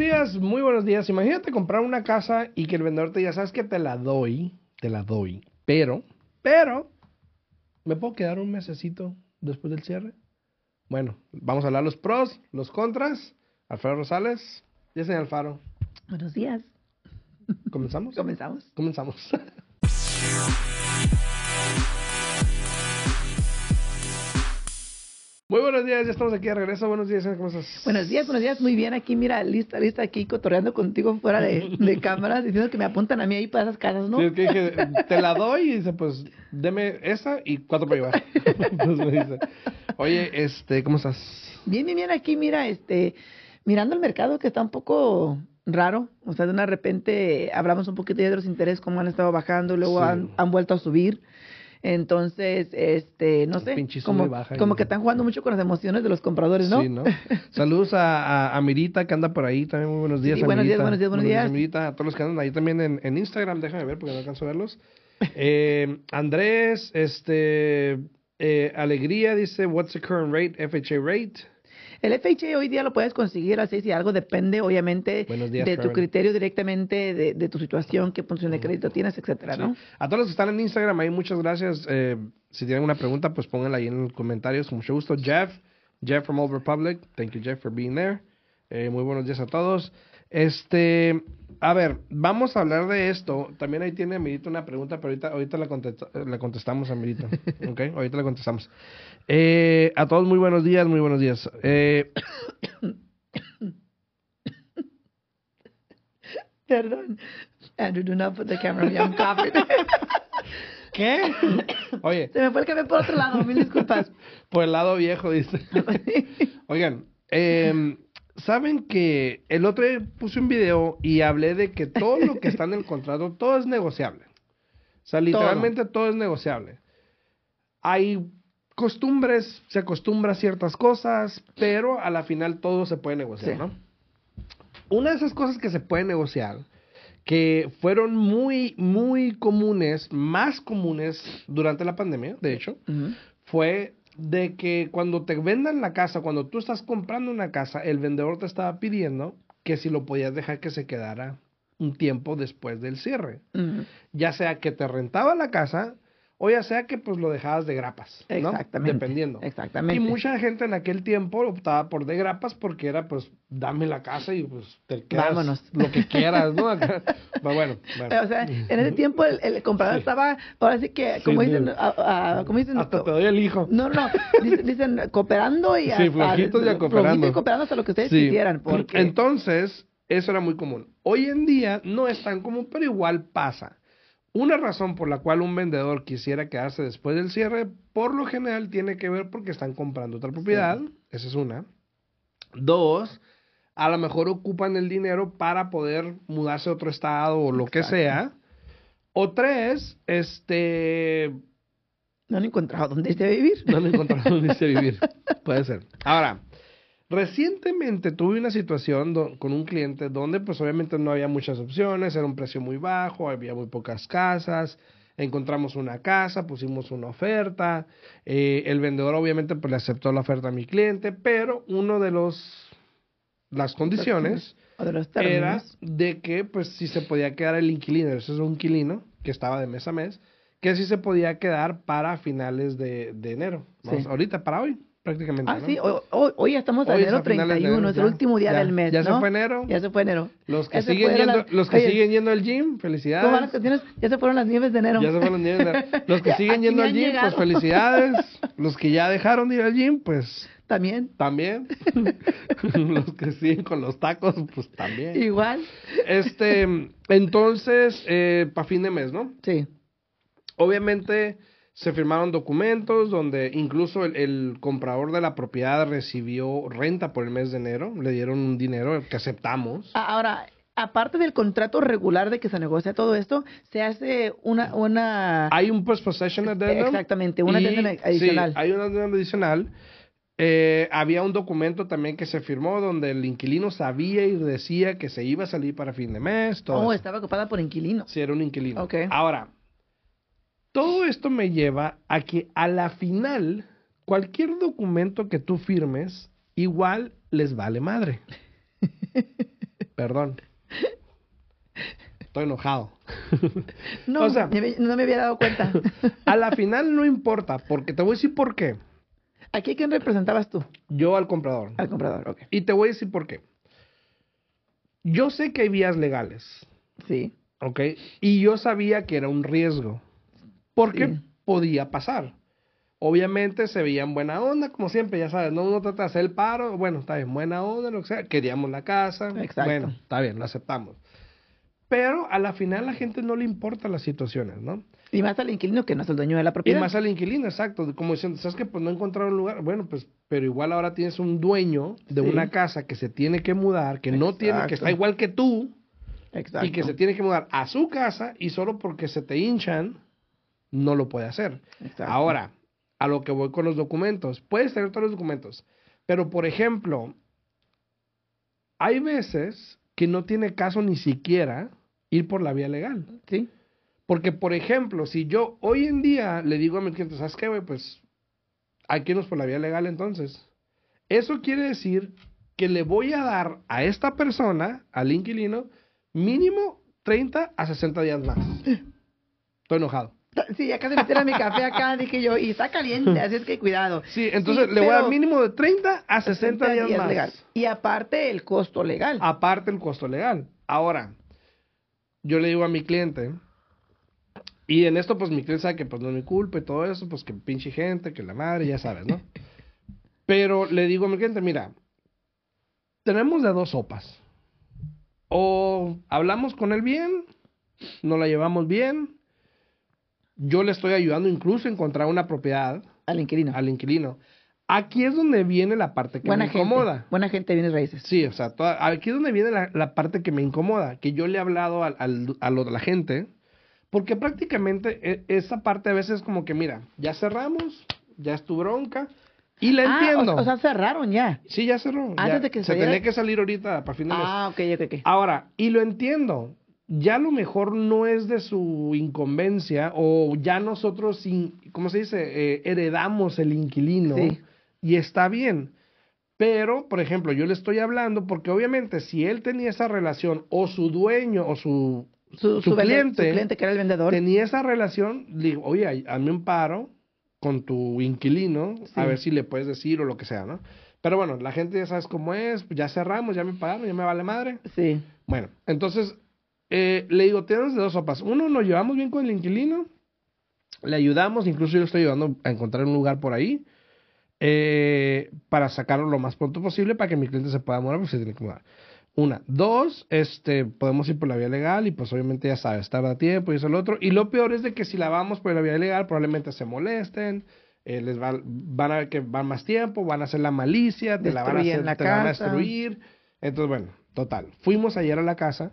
días, muy buenos días. Imagínate comprar una casa y que el vendedor te diga, sabes que te la doy, te la doy, pero, pero, ¿me puedo quedar un mesecito después del cierre? Bueno, vamos a hablar los pros, los contras. Alfaro Rosales, ya señor Alfaro. Buenos días. ¿Comenzamos? Comenzamos. Comenzamos. Muy buenos días, ya estamos aquí de regreso. Buenos días, ¿cómo estás? Buenos días, buenos días, muy bien. Aquí, mira, lista, lista, aquí cotorreando contigo fuera de, de cámaras, diciendo que me apuntan a mí ahí para esas casas, ¿no? Sí, es que dije, te la doy y dice, pues, deme esa y cuatro para llevar. me dice, oye, este, ¿cómo estás? Bien, bien, bien, aquí, mira, este, mirando el mercado que está un poco raro. O sea, de una repente hablamos un poquito de los intereses, cómo han estado bajando, luego Sí. han, han vuelto a subir. Entonces, este, no sé, como, baja como que están jugando mucho con las emociones de los compradores, ¿no? Sí, ¿no? Saludos a, a, a Mirita que anda por ahí también. Muy buenos días, Sí, buenos días, buenos días, buenos días. Amirita, a todos los que andan ahí también en, en Instagram. Déjame ver porque no alcanzo a verlos. Eh, Andrés, este, eh, Alegría dice, what's the current rate, FHA rate? El FHA hoy día lo puedes conseguir a 6 y algo, depende obviamente días, de tu criterio directamente, de, de tu situación, qué punción de crédito tienes, etcétera, Sí. ¿no? A todos los que están en Instagram, ahí muchas gracias. Eh, si tienen una pregunta, pues pónganla ahí en los comentarios. Con mucho gusto. Jeff, Jeff from Old Republic. Thank you, Jeff, for being there. Eh, muy buenos días a todos. Este, a ver, vamos a hablar de esto. También ahí tiene Amirito una pregunta, pero ahorita, ahorita la, contesta- la contestamos, Amirito. ¿Ok? Ahorita la contestamos. Eh, a todos muy buenos días, muy buenos días. Eh, Perdón. Andrew, do not put the camera on I'm coughing. ¿Qué? Oye, Se me fue el café por otro lado, mil disculpas. por el lado viejo, dice. Oigan, eh, saben que el otro día puse un video y hablé de que todo lo que está en el contrato, todo es negociable. O sea, literalmente todo, es negociable. Hay costumbres, se acostumbra a ciertas cosas, pero a la final todo se puede negociar, Sí. ¿no? Una de esas cosas que se puede negociar, que fueron muy, muy comunes, más comunes durante la pandemia, de hecho, fue de que cuando te vendan la casa, cuando tú estás comprando una casa, el vendedor te estaba pidiendo que si lo podías dejar que se quedara un tiempo después del cierre. Ya sea que te rentaba la casa o ya sea que pues lo dejabas de grapas, ¿no? Exactamente. Dependiendo. Exactamente. Y mucha gente en aquel tiempo optaba por de grapas porque era pues dame la casa y pues te quedas Vámonos. lo que quieras, ¿no? Pero bueno, bueno. O sea, en ese tiempo el, el comprador Sí. estaba, ahora sí que, como Sí, dicen, sí. a- a- como dicen, Hasta te doy el hijo. no, no, dicen, dicen cooperando y Sí, hasta- flojitos y a flojito cooperando. y cooperando hasta lo que ustedes Sí. quisieran, porque Entonces, eso era muy común. Hoy en día no es tan común, pero igual pasa. Una razón por la cual un vendedor quisiera quedarse después del cierre, por lo general tiene que ver porque están comprando otra propiedad. Esa es una. Dos, a lo mejor ocupan el dinero para poder mudarse a otro estado o lo que sea. O tres, este, no han encontrado dónde irse a vivir. no han encontrado dónde irse a vivir. Puede ser. Ahora, recientemente tuve una situación do- con un cliente donde pues obviamente no había muchas opciones, era un precio muy bajo, había muy pocas casas, encontramos una casa, pusimos una oferta, eh, el vendedor obviamente pues le aceptó la oferta a mi cliente, pero uno de los las condiciones de los era de que pues si se podía quedar el inquilino, ese es un inquilino que estaba de mes a mes, que si se podía quedar para finales de, de enero. Vamos, Sí. Ahorita, para hoy, prácticamente. Ah, ¿no? sí, hoy, hoy, estamos a Hoy enero a finales de 31, enero, es el ya. último día Ya, del mes, ya se fue enero. Ya se fue enero. Los que, siguen yendo, las- los que oye, siguen yendo al gym, ¿Cómo van las felicidades. Ya se fueron las nieves de enero. Ya se fueron yendo al- Los que siguen yendo al gym, pues felicidades. Los que ya dejaron de ir al gym, pues También, también. los que siguen con los tacos, pues también. igual. Este, entonces, eh, para fin de mes, ¿no? Sí. Obviamente se firmaron documentos donde incluso el, el comprador de la propiedad recibió renta por el mes de enero, le dieron un dinero que aceptamos. Ahora, aparte del contrato regular de que se negocia todo esto, se hace una... una Hay un post possession addendum. Exactamente, una addendum adicional. Sí, hay un addendum adicional. Eh, había un documento también que se firmó donde el inquilino sabía y decía que se iba a salir para fin de mes. Todo oh, eso. estaba ocupada por inquilino. Sí, era un inquilino. Ahora, todo esto me lleva a que a la final, cualquier documento que tú firmes, igual les vale madre. Perdón. Estoy enojado. No, O sea- me- no me había dado cuenta. A la final no importa, porque te voy a decir por qué. ¿Aquí a quién representabas tú? Yo al comprador. Al comprador, ok. Y te voy a decir por qué. Yo sé que hay vías legales, Sí. ¿ok? Y yo sabía que era un riesgo. Porque Sí. podía pasar. Obviamente se veían buena onda, como siempre, ya sabes, no uno trata de hacer el paro, bueno, está bien, buena onda, lo que sea, queríamos la casa, Exacto. bueno, está bien, lo aceptamos. Pero a la final a la gente no le importan las situaciones, ¿no? Y más al inquilino que no es el dueño de la Y propiedad. más al inquilino, exacto, como diciendo, ¿sabes que Pues no encontraron lugar, bueno, pues, pero igual ahora tienes un dueño de Sí. una casa que se tiene que mudar, que no tiene, que está igual que tú, Exacto. y que se tiene que mudar a su casa y solo porque se te hinchan, no lo puede hacer. Exacto. Ahora, a lo que voy con los documentos. Puedes tener todos los documentos, pero por ejemplo, hay veces que no tiene caso ni siquiera ir por la vía legal. Sí. Porque, por ejemplo, si yo hoy en día le digo a mi cliente, ¿sabes qué, güey? Pues hay que irnos por la vía legal entonces. Eso quiere decir que le voy a dar a esta persona, al inquilino, mínimo 30 a 60 días más. Estoy enojado. Sí, ya casi metiera mi café acá, dije yo, y está caliente, así es que cuidado. Sí, entonces Sí, le voy a dar mínimo de 30 a 60, días, más. legal. Y aparte el costo legal. Aparte el costo legal. Ahora, yo le digo a mi cliente, y en esto pues mi cliente sabe que pues no es mi culpa y todo eso, pues que pinche gente, que la madre, ya sabes, ¿no? Pero le digo a mi cliente, mira, tenemos de dos sopas. O hablamos con él bien, nos la llevamos bien, yo le estoy ayudando incluso a encontrar una propiedad al inquilino. al inquilino. Aquí es donde viene la parte que buena me gente. incomoda. Buena gente, bienes raíces. Sí, o sea, toda- aquí es donde viene la, la parte que me incomoda, que yo le he hablado al- al- a, lo de la gente, porque prácticamente e- esa parte a veces es como que, mira, ya cerramos, ya es tu bronca, y la Ah, entiendo. o, o sea, cerraron ya. sí, ya cerró. antes ya, de que se saliera- tenía que salir ahorita para fin de mes. Ah, ok, ok, ok. Ahora, y lo entiendo, ya a lo mejor no es de su incumbencia o ya nosotros, ¿cómo se dice? Eh, heredamos el inquilino Sí. y está bien. Pero, por ejemplo, yo le estoy hablando porque obviamente si él tenía esa relación o su dueño o su, Su, su su vende- cliente su cliente que era el vendedor. tenía esa relación, le digo, oye, hazme un paro con tu inquilino, a ver si le puedes decir o lo que sea, ¿no? Pero bueno, la gente ya sabes cómo es, ya cerramos, ya me pagaron, ya me vale madre. Sí. Bueno, entonces eh, le digo, tienes de dos sopas. Uno, nos llevamos bien con el inquilino, le ayudamos, incluso yo le estoy ayudando a encontrar un lugar por ahí eh, para sacarlo lo más pronto posible para que mi cliente se pueda mudar, porque se tiene que mudar. Una. Dos, este, podemos ir por la vía legal y pues obviamente ya sabes, tarda tiempo y eso es lo otro. Y lo peor es de que si la vamos por la vía legal probablemente se molesten, eh, les va- van a ver que van más tiempo, van a hacer la malicia, te la van a, hacer, te la van a destruir. Entonces, bueno, total. Fuimos ayer a la casa.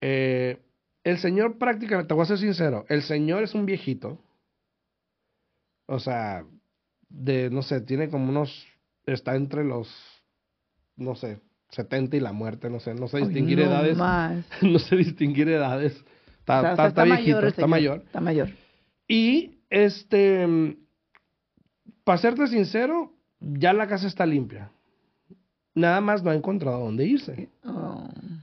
Eh, el señor prácticamente, te voy a ser sincero, el señor es un viejito. O sea, de, no sé, tiene como unos, está entre los, no sé, 70 y la muerte, no sé, no sé Ay, distinguir no edades, más. no sé distinguir edades. Está, O sea, o está, sea, está viejito, mayor está mayor. Está mayor. Y, este, para serte sincero, ya la casa está limpia. Nada más no ha encontrado dónde irse. Oh.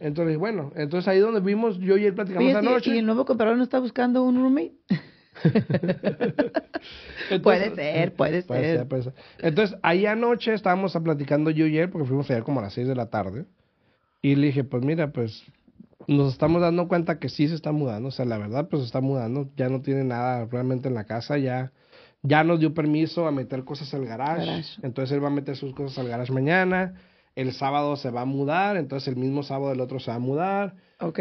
Entonces, bueno, entonces ahí donde vimos, yo y él platicamos sí, anoche. ¿Y el nuevo comprador no está buscando un roommate? Entonces- Puede ser, puede ser. puede ser. Entonces, ahí anoche estábamos platicando yo y él, porque fuimos ayer como a las 6 de la tarde. Y le dije, pues mira, pues nos estamos dando cuenta que sí se está mudando. O sea, la verdad, pues se está mudando. Ya no tiene nada realmente en la casa. Ya, ya nos dio permiso a meter cosas al garage. Garage. Entonces él va a meter sus cosas al garage mañana. El sábado se va a mudar. Entonces el mismo sábado el otro se va a mudar. Ok.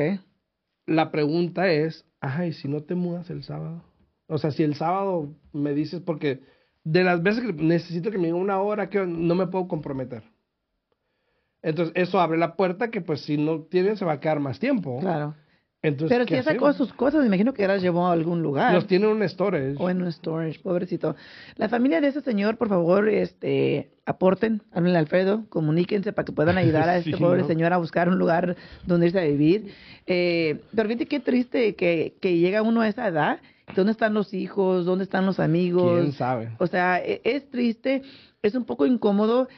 La pregunta es, ay, si no te mudas el sábado. O sea, si el sábado me dices, porque de las veces que necesito que me diga una hora, que no me puedo comprometer. Entonces, eso abre la puerta que, pues, si no tienen, se va a quedar más tiempo. Claro. Entonces, Pero ¿qué si ya sacó sus cosas, me imagino que ya las llevó a algún lugar. Los tiene en un storage. O en un storage, pobrecito. La familia de ese señor, por favor, este, aporten, háblenle a Alfredo, comuníquense para que puedan ayudar a este Sí, pobre ¿no? señor a buscar un lugar donde irse a vivir. Eh, pero fíjate qué triste que, que llega uno a esa edad. ¿Dónde están los hijos? ¿Dónde están los amigos? ¿Quién sabe? O sea, e- es triste, es un poco incómodo.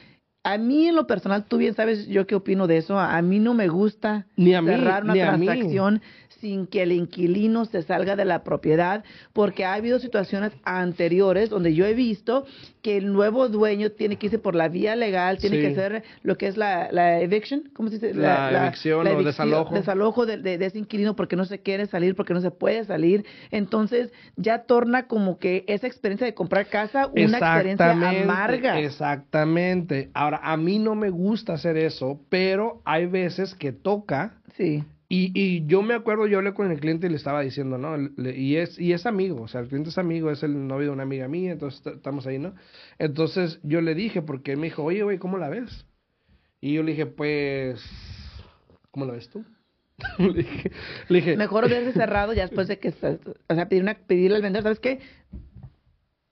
A mí en lo personal, tú bien sabes yo qué opino de eso. A mí no me gusta Ni a mí, cerrar una ni transacción sin que el inquilino se salga de la propiedad, porque ha habido situaciones anteriores donde yo he visto que el nuevo dueño tiene que irse por la vía legal, tiene Sí. que hacer lo que es la, la eviction, ¿cómo se dice? La evicción o desalojo. desalojo de, de- de ese inquilino porque no se quiere salir, porque no se puede salir. Entonces ya torna como que esa experiencia de comprar casa una experiencia amarga. Exactamente. Ahora, a mí no me gusta hacer eso, pero hay veces que toca. Sí. Y, y yo me acuerdo, yo hablé con el cliente y le estaba diciendo, ¿no? Le- y, es, y es amigo, o sea, el cliente es amigo, es el novio de una amiga mía, entonces estamos ahí, ¿no? Entonces yo le dije, porque él me dijo, oye, güey, ¿cómo la ves? Y yo le dije, pues, ¿cómo la ves tú? le dije, le dije Mejor hubiese cerrado ya después de que, o sea, pedir una, pedirle al vendedor, ¿sabes qué?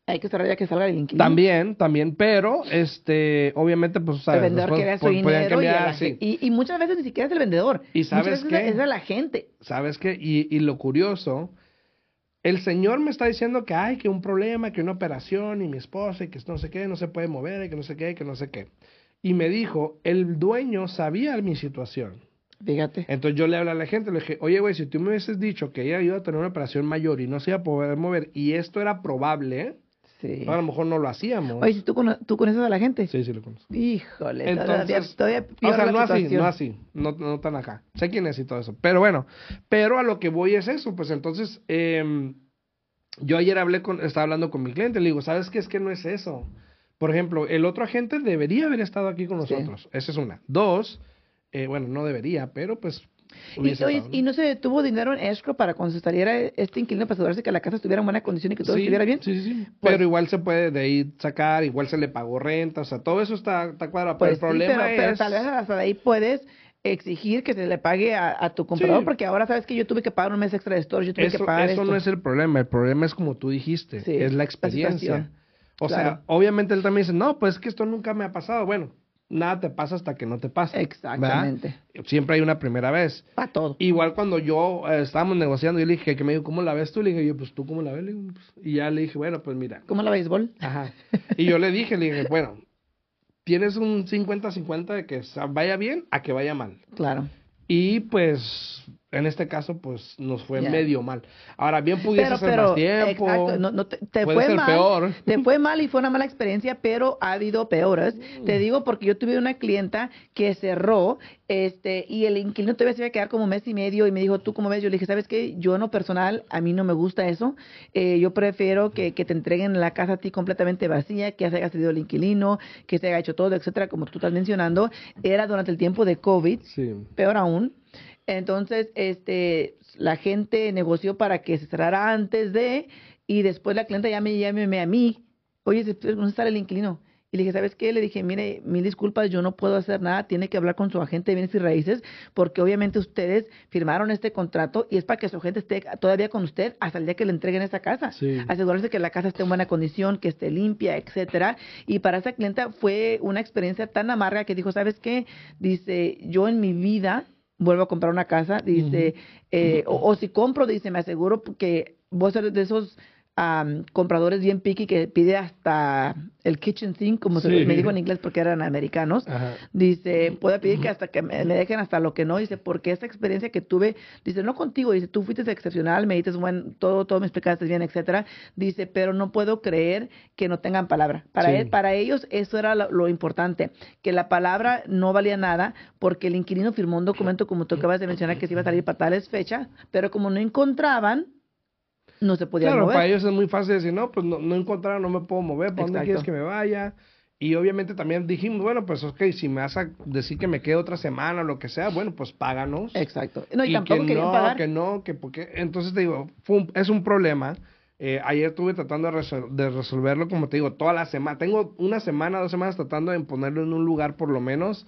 Hay que cerrar ya que salga el inquilino. También, también, pero, este, obviamente, pues, El ¿sabes? vendedor después quería su dinero y, cambiar, la sí. y, y muchas veces ni siquiera es el vendedor. ¿Y sabes muchas veces qué? Es de la gente. ¿Sabes qué? Y, y lo curioso, el señor me está diciendo que hay que un problema, que una operación y mi esposa y que no sé qué, no se puede mover y que no sé qué, y que no sé qué. Y me dijo, el dueño sabía mi situación. Fíjate. Entonces yo le hablé a la gente, le dije, oye, güey, si tú me hubieses dicho que ella iba a tener una operación mayor y no se iba a poder mover y esto era probable, Sí. a lo mejor no lo hacíamos. Oye, tú, cono- tú conoces a la gente. Sí, sí lo conozco. Híjole, Entonces, todavía, todavía o sea, no así, no así, no, no tan acá. Sé quién es y todo eso. Pero bueno, pero a lo que voy es eso, pues entonces, em, yo ayer hablé con, estaba hablando con mi cliente, le digo, ¿sabes qué? Es que no es eso. Por ejemplo, el otro agente debería haber estado aquí con Sí. nosotros. Esa es una. Dos, eh, bueno, no debería, pero pues... Y, oye, y no se tuvo dinero en escrow para cuando se saliera este inquilino para asegurarse que la casa estuviera en buena condición y que todo Sí, estuviera bien. Sí, sí, sí. Pues- pero igual se puede de ahí sacar, igual se le pagó renta, o sea, todo eso está, está cuadrado. Pues pero el sí, problema pero, pero es... tal vez hasta de ahí puedes exigir que se le pague a, a tu comprador, Sí. porque ahora sabes que yo tuve que pagar un mes extra de storage, yo tuve Eso, que pagar eso esto. no es el problema, el problema es como tú dijiste, Sí, es la experiencia. o sea, obviamente él también dice, no, pues es que esto nunca me ha pasado. Bueno, nada te pasa hasta que no te pasa. ¿verdad? Exactamente. Siempre hay una primera vez. Para todo. Igual cuando yo eh, estábamos negociando, yo le dije que me dijo, ¿cómo la ves tú? Le dije, yo, pues tú, ¿cómo la ves? Le digo, "Pues", y ya le dije, bueno, pues mira. ¿Cómo la béisbol? Ajá. Y yo le dije, le dije, bueno, tienes un 50-50 de que vaya bien a que vaya mal. Claro. Y pues, en este caso, pues nos fue medio mal. Ahora, bien pudiese Pero, ser pero, más tiempo. exacto, no, no te, te puede fue ser mal, peor. te fue mal y fue una mala experiencia, pero ha habido peores. Mm. Te digo porque yo tuve una clienta que cerró, este, y el inquilino todavía se iba a quedar como un mes y medio y me dijo, ¿tú cómo ves? Yo le dije, ¿sabes qué? Yo en lo personal, a mí no me gusta eso. Eh, yo prefiero que, que te entreguen la casa a ti completamente vacía, que se haya salido el inquilino, que se haya hecho todo, etcétera, como tú estás mencionando. Era durante el tiempo de COVID, Sí. peor aún. Entonces, este, la gente negoció para que se cerrara antes de, y después la clienta ya me llame a mí, oye, ¿dónde está el inquilino? Y le dije, ¿sabes qué? Le dije, mire, mil disculpas, yo no puedo hacer nada, tiene que hablar con su agente de bienes y raíces, porque obviamente ustedes firmaron este contrato y es para que su agente esté todavía con usted hasta el día que le entreguen esa casa. Sí. Asegurarse que la casa esté en buena condición, que esté limpia, etcétera. Y para esa clienta fue una experiencia tan amarga que dijo, ¿sabes qué? Dice, yo en mi vida vuelvo a comprar una casa, dice, eh, o, o si compro, dice, me aseguro que voy a ser de esos am, compradores bien picky que pide hasta el kitchen sink, como se me dijo en inglés porque eran americanos. Ajá. Dice, puedo pedir que hasta que me, me dejen hasta lo que no. Dice, porque esta experiencia que tuve, dice, no contigo, dice, tú fuiste excepcional, me dices, bueno, todo, todo me explicaste bien, etcétera. Dice, pero no puedo creer que no tengan palabra. Para, Sí. él, para ellos eso era lo, lo importante, que la palabra no valía nada porque el inquilino firmó un documento, como tú acabas de mencionar, que se iba a salir para tales fechas, pero como no encontraban, no se podía Claro, mover. para ellos es muy fácil decir, no, pues no, no encontraron, no me puedo mover, ¿para dónde Exacto. quieres que me vaya? Y obviamente también dijimos, bueno, pues ok, si me vas a decir que me quede otra semana o lo que sea, bueno, pues páganos. Exacto. No, y, y tampoco que querían no, pagar. que no, que porque... Entonces te digo, fue un- es un problema. Eh, ayer estuve tratando de, resol- de resolverlo, como te digo, toda la semana. Tengo una semana, dos semanas tratando de ponerlo en un lugar por lo menos,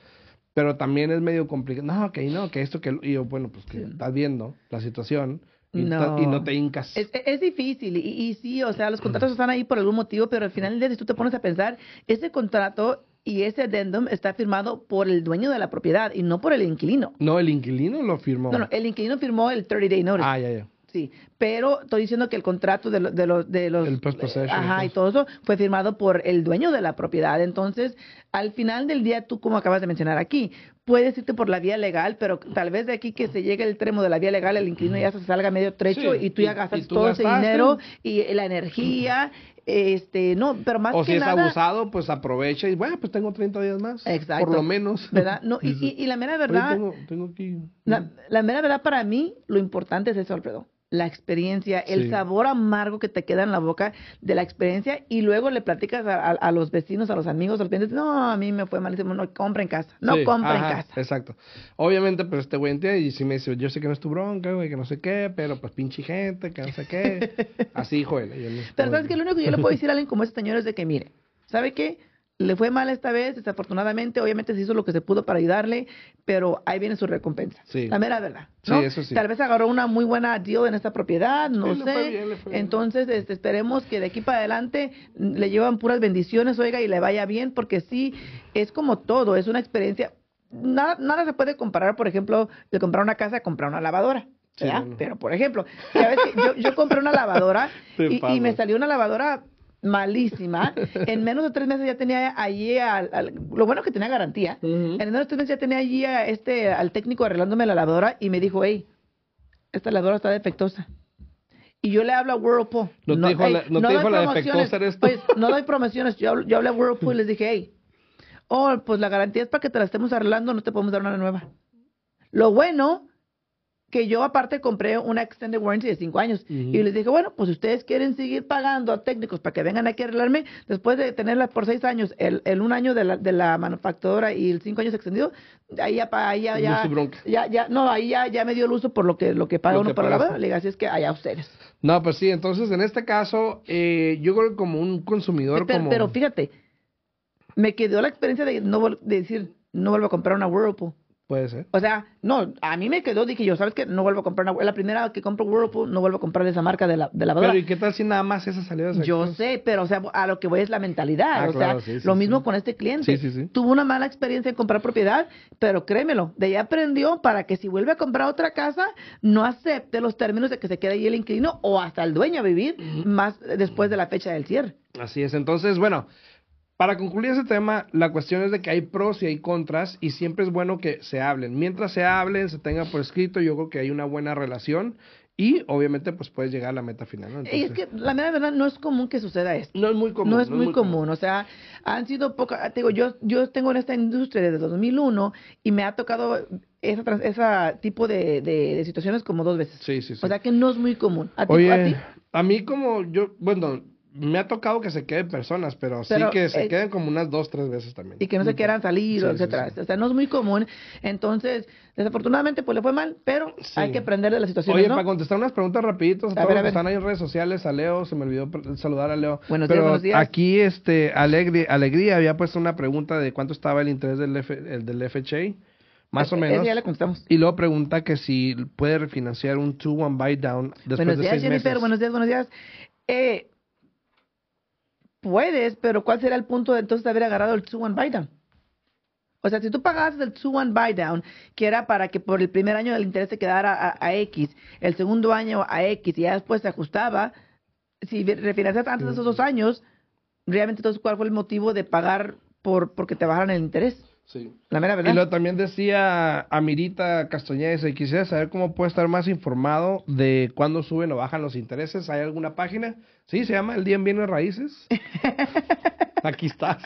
pero también es medio complicado. No, que no, que esto, que... Y yo, bueno, pues que Sí. estás viendo la situación y, No. ta- y no te hincas. Es, es difícil y, y sí, o sea, los contratos están ahí por algún motivo, pero al final del día, si tú te pones a pensar, ese contrato y ese addendum está firmado por el dueño de la propiedad y no por el inquilino. No, el inquilino lo firmó. No, no, el inquilino firmó el 30 day notice. Ah, ya, ya. Sí, pero estoy diciendo que el contrato de, lo- de los de los El post-possession, ajá y pues. todo eso fue firmado por el dueño de la propiedad. Entonces, al final del día, tú como acabas de mencionar aquí, puedes irte por la vía legal, pero tal vez de aquí que se llegue el extremo de la vía legal, el inquilino ya se salga medio trecho Sí, y tú ya gastas todo ese dinero y la energía, este, no, pero más O que si es abusado, pues aprovecha y bueno, pues tengo 30 días más. Exacto. Por lo menos. ¿verdad? No, y, y, y la mera verdad, tengo, tengo aquí. la, la mera verdad para mí, lo importante es eso, Alfredo. La experiencia, el Sí. sabor amargo que te queda en la boca de la experiencia y luego le platicas a, a- a los vecinos, a los amigos, a los clientes, no, a mí me fue malísimo, no compra en casa, no Sí, compra ajá, en casa. Exacto. Obviamente, pues este güey entiende y si me dice, yo sé que no es tu bronca, güey, que no sé qué, pero pues pinche gente, que no sé qué. Así, joder. yo no- Pero sabes que lo único que yo le puedo decir a alguien como ese señor es de que, mire, ¿sabe qué? Le fue mal esta vez, desafortunadamente, obviamente se hizo lo que se pudo para ayudarle, pero ahí viene su recompensa. Sí. La mera verdad. Sí, ¿no? eso sí. Tal vez agarró una muy buena deal en esta propiedad, no Sí, le fue sé. bien, le fue bien. Entonces, este, esperemos que de aquí para adelante mm, le llevan puras bendiciones, oiga, y le vaya bien, porque sí, es como todo, es una experiencia. Nada, nada se puede comparar, por ejemplo, de comprar una casa a comprar una lavadora. Sí, ¿verdad? no, no. Pero, por ejemplo, ya ves que yo, yo compré una lavadora y, y me salió una lavadora malísima. En menos de tres meses ya tenía allí, al, al- lo bueno que tenía garantía. En menos de tres meses ya tenía allí a este, al técnico arreglándome la lavadora y me dijo, hey, esta lavadora está defectuosa. Y yo le hablo a Whirlpool. ¿No te dijo la- no te dijo la promociones. defectuosa eres tú? Pues, no doy promociones. Yo, hablo- yo hablé a Whirlpool y les dije, hey, oh, pues la garantía es para que te la estemos arreglando, no te podemos dar una nueva. Lo bueno que yo aparte compré una extended warranty de cinco años y les dije, bueno, pues si ustedes quieren seguir pagando a técnicos para que vengan aquí a arreglarme, después de tenerla por seis años, el, el un año de la, de la manufacturadora y el cinco años extendido, ahí ya, ahí ya, ya, no, ahí ya, ya me dio el uso por lo que, lo que paga Lo uno que para la lavadora. Le digo, así es que allá ustedes. No, pues sí, entonces en este caso, eh, yo creo que como un consumidor, Pero, como... pero fíjate, me quedó la experiencia de, no, de decir, no vuelvo a comprar una Whirlpool. Puede ser. O sea, no, a mí me quedó, dije yo, ¿sabes qué? No vuelvo a comprar una, la primera que compro Whirlpool, no vuelvo a comprar esa marca de, la, de lavadora. Pero ¿y qué tal si nada más esa salida de Yo sé, pero o sea, a lo que voy es la mentalidad. Ah, o claro, sea, sí, sí, lo sí. mismo con este cliente. Sí, sí, sí. Tuvo una mala experiencia en comprar propiedad, pero créemelo, de ahí aprendió para que si vuelve a comprar otra casa, no acepte los términos de que se quede ahí el inquilino o hasta el dueño a vivir más después de la fecha del cierre. Así es. Entonces, bueno, para concluir ese tema, la cuestión es de que hay pros y hay contras y siempre es bueno que se hablen. Mientras se hablen, se tenga por escrito, yo creo que hay una buena relación y obviamente pues puedes llegar a la meta final. ¿no? Y es que la mera verdad no es común que suceda esto. no es muy común. no es muy común, o sea, han sido pocas, te digo, yo, yo tengo en esta industria desde 2001 y me ha tocado ese esa tipo de, de, de situaciones como dos veces. Sí, sí, sí. O sea que no es muy común. ¿A ti, Oye, a ti? a mí como yo, bueno, me ha tocado que se queden personas, pero, Pero, sí que se eh, queden como unas dos, tres veces también. y que no se quieran salir, Sí, etcétera. sí. O sea, no es muy común. Entonces, desafortunadamente, pues le fue mal, pero hay que aprender de la situación. Oye, ¿no? para contestar unas preguntas rapiditos a, A todos ver, a los que están ahí en redes sociales, a Leo, se me olvidó saludar a Leo. Buenos días, buenos días. aquí, este, Alegría, Alegría había puesto una pregunta de cuánto estaba el interés del, F, el del FHA, más o Ese menos. ya le contestamos. Y luego pregunta que si puede refinanciar un 2-1 buy down después Buenos de días, seis Jennifer. meses. Buenos días, buenos días. Eh, puedes, pero ¿cuál será el punto de entonces haber agarrado el 2-1 buy down? O sea, si tú pagabas el 2-1 buy down, que era para que por el primer año el interés se quedara a, a X, el segundo año a X y ya después se ajustaba, si refinancias antes de esos dos años, realmente entonces ¿cuál fue el motivo de pagar por porque te bajaran el interés? Sí. La mera verdad. Y luego también decía Amirita Castañeda, dice, quisiera saber cómo puede estar más informado de cuándo suben o bajan los intereses. ¿Hay alguna página? Sí, se llama El Día en Bienes Raíces. Aquí estás.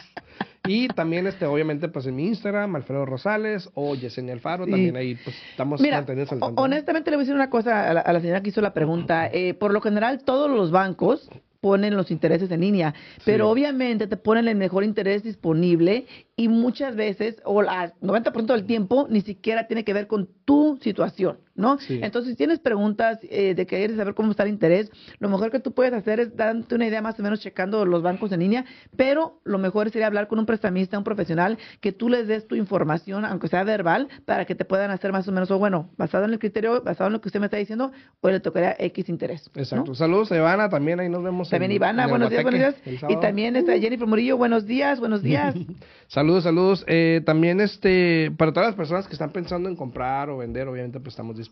Y también, este, obviamente, pues en mi Instagram, Alfredo Rosales o Yesenia Alfaro, también ahí pues estamos Mira, tanto. honestamente le voy a decir una cosa a la, a la señora que hizo la pregunta. Eh, por lo general, todos los bancos ponen los intereses en línea, pero Sí. obviamente te ponen el mejor interés disponible y muchas veces, o al 90% del tiempo, ni siquiera tiene que ver con tu situación, ¿no? Sí. Entonces, si tienes preguntas eh, de querer saber cómo está el interés, lo mejor que tú puedes hacer es darte una idea más o menos checando los bancos en línea, pero lo mejor sería hablar con un prestamista, un profesional, que tú les des tu información, aunque sea verbal, para que te puedan hacer más o menos, o bueno, basado en el criterio, basado en lo que usted me está diciendo, o le tocaría X interés. ¿no? Exacto. Saludos a Ivana, también ahí nos vemos. También en- Ivana, en buenos días, buenos días. Guateque el Y también está Jennifer Murillo, buenos días, buenos días. Saludos, saludos. Eh, también, este, para todas las personas que están pensando en comprar o vender, obviamente, pues estamos disponibles.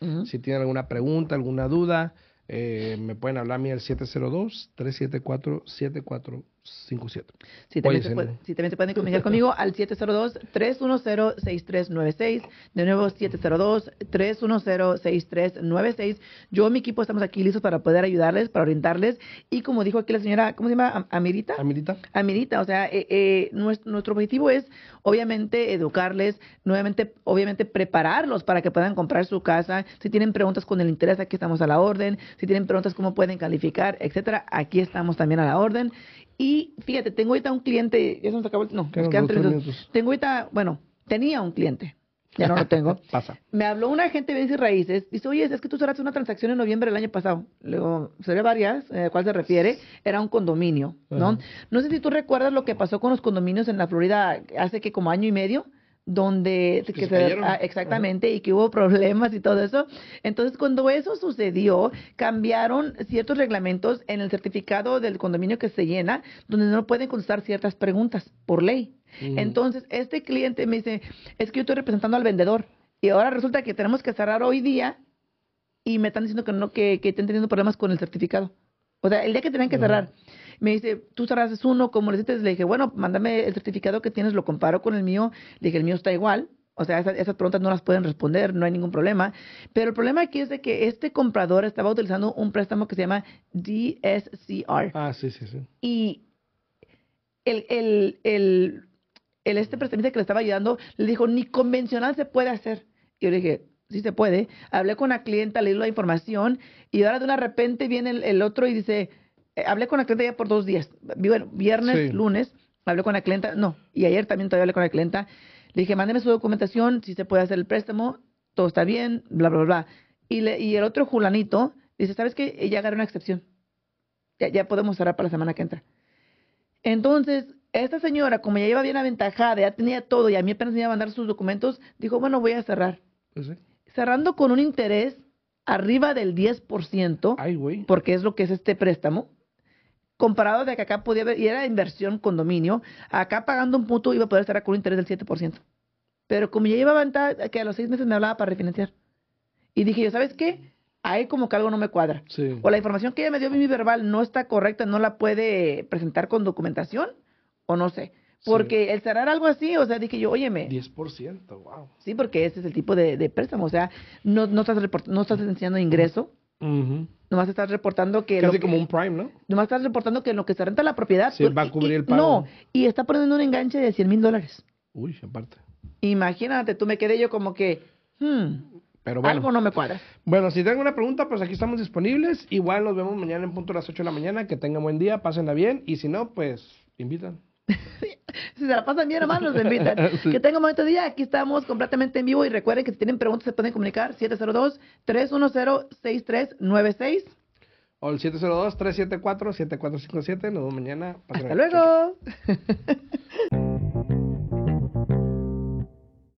Ujú. Si tienen alguna pregunta, alguna duda, eh, me pueden hablar a mí al 702-374-7457. Sí, también, se puede- sí. también se pueden comunicar conmigo al 702-310-6396. De nuevo, 702-310-6396. Yo y mi equipo estamos aquí listos para poder ayudarles, para orientarles. Y como dijo aquí la señora, ¿cómo se llama? Am- Amirita. Amirita. Amirita, o sea, eh, eh, nuestro, nuestro objetivo es obviamente educarles, nuevamente, obviamente prepararlos para que puedan comprar su casa. Si tienen preguntas con el interés, aquí estamos a la orden. Si tienen preguntas cómo pueden calificar, etcétera, aquí estamos también a la orden. Y fíjate, tengo ahorita un cliente, ya se nos acabó, el- no, nos quedan tres minutos. Tengo ahorita, bueno, tenía un cliente, ya no lo tengo. Pasa. Me habló una agente de bienes y raíces. Dice, oye, es que tú cerraste una transacción en noviembre del año pasado. Luego, se ve varias, eh, ¿a cuál se refiere? Era un condominio, ¿no? Ajá. No sé si tú recuerdas lo que pasó con los condominios en la Florida hace que como año y medio, donde Que se ah, exactamente y que hubo problemas y todo eso. Entonces, cuando eso sucedió, cambiaron ciertos reglamentos en el certificado del condominio que se llena, donde no pueden contestar ciertas preguntas por ley. Ujú. Entonces, este cliente me dice, es que yo estoy representando al vendedor y ahora resulta que tenemos que cerrar hoy día y me están diciendo que no, que, que están teniendo problemas con el certificado. O sea, el día que tenían que cerrar, me dice, tú cerraste uno, ¿cómo le? Le dije, bueno, mándame el certificado que tienes, lo comparo con el mío. Le dije, el mío está igual. O sea, esas, esas preguntas no las pueden responder, no hay ningún problema. Pero el problema aquí es de que este comprador estaba utilizando un préstamo que se llama DSCR. Ah, sí, sí, sí. Y el, el, el, el este prestamista que le estaba ayudando le dijo, ni convencional se puede hacer. Y yo le dije, sí se puede. Hablé con la clienta, le di la información y ahora de una repente viene el, el otro y dice, eh, hablé con la clienta ya por dos días. Bueno, viernes, Sí. lunes, hablé con la clienta, no, y ayer también todavía hablé con la clienta. Le dije, mándeme su documentación, si se puede hacer el préstamo, todo está bien, bla, bla, bla. Y, le, y el otro julanito dice, ¿sabes qué? Ya agarré una excepción. Ya, ya podemos cerrar para la semana que entra. Entonces, esta señora, como ya iba bien aventajada, ya tenía todo y a mí apenas me iba a mandar sus documentos, dijo, bueno, voy a cerrar. Pues sí. Cerrando con un interés arriba del 10%, Ay, porque es lo que es este préstamo, comparado de que acá podía haber, y era inversión condominio, acá pagando un punto iba a poder cerrar con un interés del 7%. Pero como ya iba aventajada, que a los seis meses me hablaba para refinanciar. Y dije yo, ¿sabes qué? Ahí como que algo no me cuadra Sí. o la información que ella me dio mi verbal no está correcta, no la puede presentar con documentación, o no sé. Sí. Porque el cerrar algo así, o sea, dije yo, óyeme, 10%, wow. sí, porque ese es el tipo de, de préstamo, o sea, no, no, estás no estás enseñando ingreso, Nomás estás reportando que... lo Casi que- como un prime, ¿no? Nomás estás reportando que en lo que se renta la propiedad... Sí, pues, va a cubrir y- el pago. No, y está poniendo un enganche de 100 mil dólares. Uy, aparte. Imagínate, tú me quedé yo como que... hmm, Pero bueno. Algo no me cuadra. Bueno, si tienen una pregunta, pues aquí estamos disponibles. Igual nos vemos mañana en punto a las 8 de la mañana. Que tengan buen día, pásenla bien. Y si no, pues invitan. Si se la pasan bien, hermanos, los invitan. Sí. Que tengan un momento de día. Aquí estamos completamente en vivo. Y recuerden que si tienen preguntas, se pueden comunicar 702-310-6396. O el 702-374-7457. Nos vemos mañana. Hasta luego.